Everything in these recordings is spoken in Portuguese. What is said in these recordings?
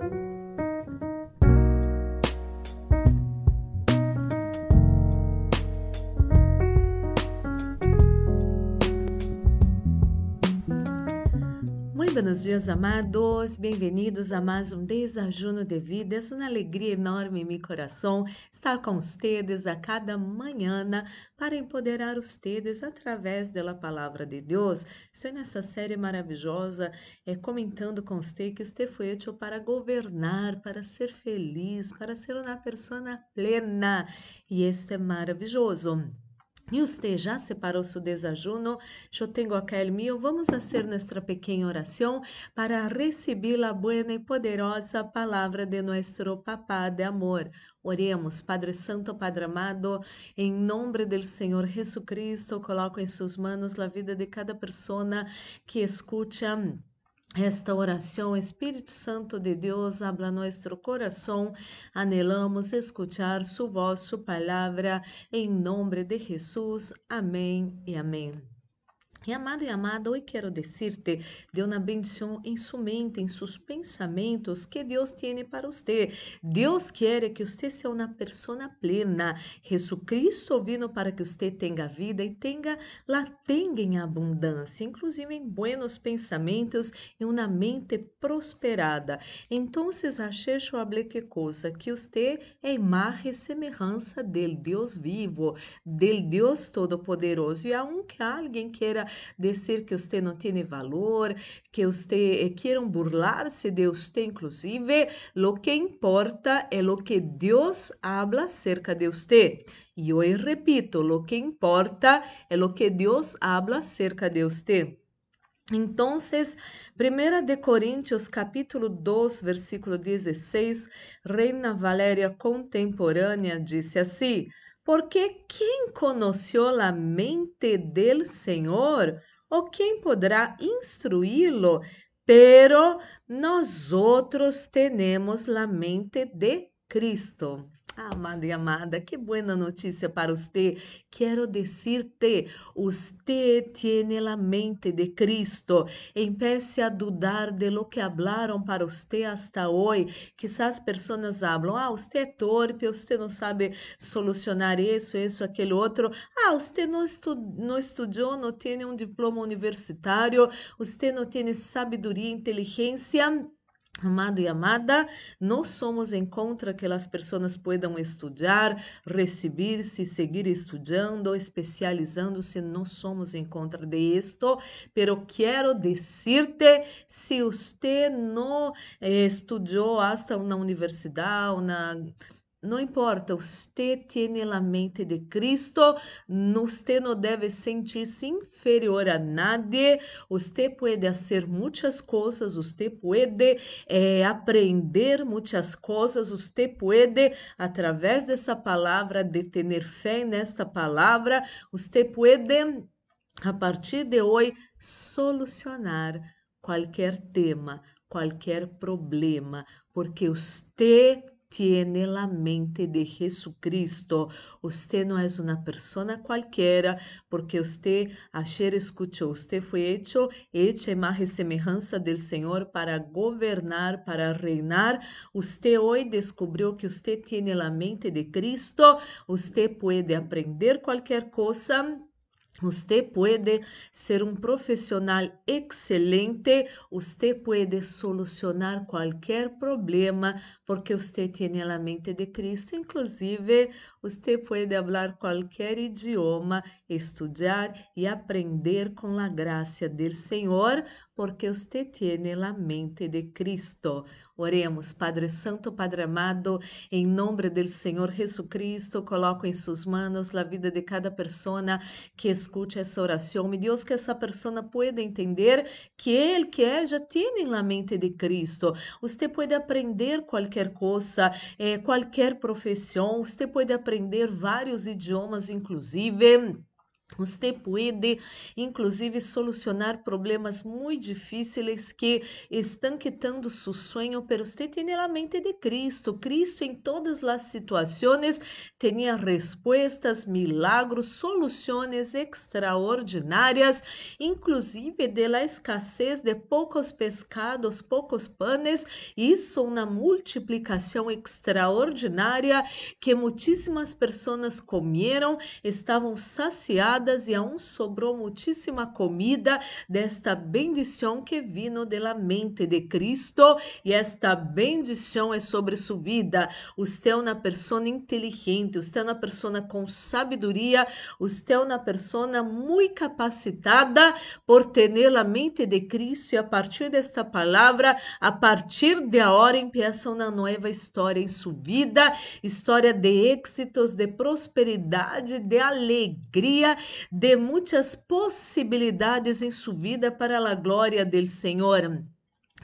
thank you buenos dias, amados. Bem-vindos a mais um Desajuno de Vida. É uma alegria enorme em meu coração estar com vocês a cada manhã para empoderar vocês através da palavra de Deus. Estou nessa série maravilhosa é, comentando com você que você foi feito para governar, para ser feliz, para ser uma pessoa plena. E isso é maravilhoso. E você já separou seu desajuno? Eu tenho aqui o meu. Vamos fazer nossa pequena oração para receber a boa e poderosa palavra de nosso Papá de amor. Oremos, Padre Santo, Padre amado, em nome do Senhor Jesus Cristo, coloco em suas mãos a vida de cada pessoa que escuta esta oração, Espírito Santo de Deus, habla nosso coração. Anelamos escuchar sua voz, sua palavra, em nome de Jesus. Amém e amém. E amado e amada, hoje quero dizer-te de uma bendição em sua mente, em seus pensamentos que Deus tem para você. Deus quer que você seja uma pessoa plena. Jesucristo vino para que você tenha vida e tenha la tenha em abundância, inclusive em buenos pensamentos e uma mente prosperada. Então, achei hable que coisa que você é imagem e semelhança del Deus vivo, del Deus todo-poderoso. E aunque alguém queira dizer que você não tem valor, que você eh, queiram burlar-se de você, inclusive, lo que importa é lo que Deus habla acerca de você. E eu repito, lo que importa é lo que Deus habla acerca de você. Então, 1 de Coríntios, capítulo 2, versículo 16, Reina Valéria contemporânea disse assim: porque quem conheceu a mente del Senhor, ou quem poderá instruí-lo? Pero nós outros temos a mente de Cristo. Amado e amada, que boa notícia para você. Quero dizer-te, você tem a mente de Cristo. Empece a dudar de lo que hablaram para você hasta hoje. Quizás pessoas hablam, ah, você é torpe, você não sabe solucionar isso, isso, aquele outro. Ah, você não, estu não estudou, não tem um diploma universitário, você não tem sabedoria, inteligência Amado e amada, nós somos em contra que as pessoas possam estudar, receber-se, seguir estudando, especializando-se. Não somos em contra de isto, pero quero dizer-te, se você não eh, estudou hasta uma universidade, na não importa, você tem a mente de Cristo, você não deve sentir-se inferior a nadie, você pode fazer muitas coisas, você pode eh, aprender muitas coisas, você pode, através dessa palavra, de ter fé nesta palavra, você pode, a partir de hoje, solucionar qualquer tema, qualquer problema, porque você tiene la mente de Jesucristo. Usted no es una persona cualquiera, porque usted ayer escuchó, usted fue hecho, hecha imagen semejanza del Señor para gobernar, para reinar. Usted hoy descubrió que usted tiene la mente de Cristo. Usted puede aprender cualquier cosa Você pode ser um profissional excelente, você pode solucionar qualquer problema, porque você tem a mente de Cristo. Inclusive, você pode falar qualquer idioma, estudar e aprender com a graça do Senhor, porque você tem a mente de Cristo. Oremos, Padre Santo, Padre amado, em nome do Senhor Jesus Cristo, coloco em suas mãos a vida de cada pessoa que escute essa oração. Me Deus, que essa pessoa pueda entender que Ele que é já tem a mente de Cristo. Você pode aprender qualquer coisa, eh, qualquer profissão, você pode aprender vários idiomas, inclusive Usted puede, inclusive, solucionar problemas muito difíceis que estão quitando seu sonho, pero usted tem a mente de Cristo. Cristo, em todas as situações, tinha respostas, milagros, soluções extraordinárias, inclusive de la escassez de poucos pescados, poucos panes, isso uma multiplicação extraordinária que muitíssimas pessoas comeram, estavam saciadas e aún sobrou muitíssima comida desta bendição que vino de la mente de Cristo. E esta bendição é sobre sua vida. Você é uma pessoa inteligente, você é uma pessoa com sabedoria, você é uma pessoa muito capacitada por ter a mente de Cristo. E a partir desta palavra, a partir de agora, empieza uma nova história em sua vida, história de êxitos, de prosperidade, de alegria de muitas possibilidades em sua vida para a glória do Senhor.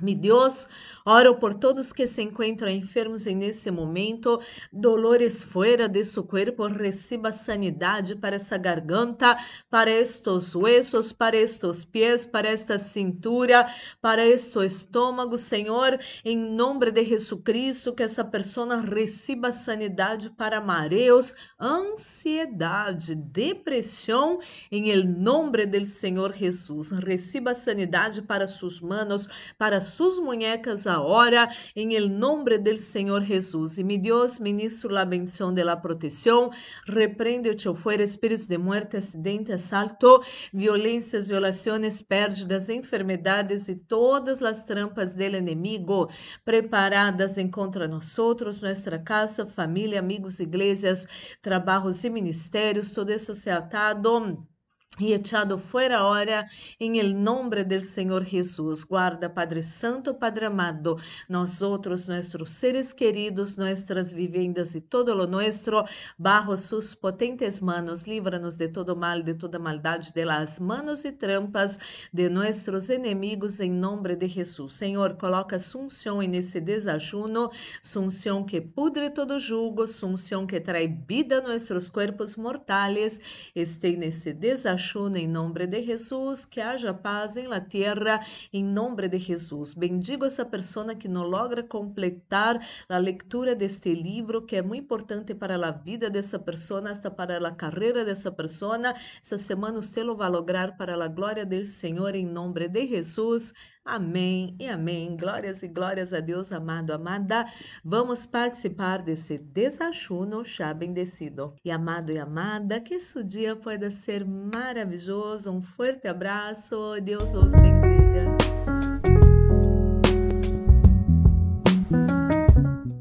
Mi Deus, oro por todos que se encontram enfermos em nesse momento, dolores fora de seu corpo, receba sanidade para essa garganta, para estes huesos, para estes pés, para esta cintura, para este estômago, Senhor, em nome de Jesucristo, que essa pessoa receba sanidade para mareos, ansiedade, depressão, em nome do Senhor Jesus. Receba sanidade para suas manos, para sus muñecas ahora en el nombre del Señor Jesús. Y mi Dios, ministro la bendición de la protección, reprende o fuera espíritos de muerte, acidente, asalto, violências, violações, pérdidas, enfermedades e todas as trampas del enemigo preparadas em contra nós nossa casa, família, amigos, igrejas, trabalhos e ministérios, todo isso se atado e echado fuera ahora em el nombre del Senhor Jesus. Guarda, Padre Santo, Padre amado, nós outros, nossos seres queridos, nossas vivendas e todo lo nuestro, bajo sus potentes manos, líbranos de todo mal, de toda maldade, de las manos e trampas de nossos inimigos, em nome de Jesus. Senhor, coloca sunção nesse desajuno, sunção que pudre todo jugo, sunção que trai vida a nossos corpos mortais, este nesse desajuno em nome de Jesus, que haja paz em la tierra, em nome de Jesus. Bendigo essa pessoa que não logra completar a leitura deste livro, que é muito importante para a vida dessa pessoa, hasta para a carreira dessa pessoa. Essa semana você lo vai lograr para a glória do Senhor, em nome de Jesus. Amém e amém. Glórias e glórias a Deus, amado, amada. Vamos participar desse desajuno já bendecido. E amado e amada, que seu dia pueda ser maravilhoso. Um forte abraço. Deus os bendiga.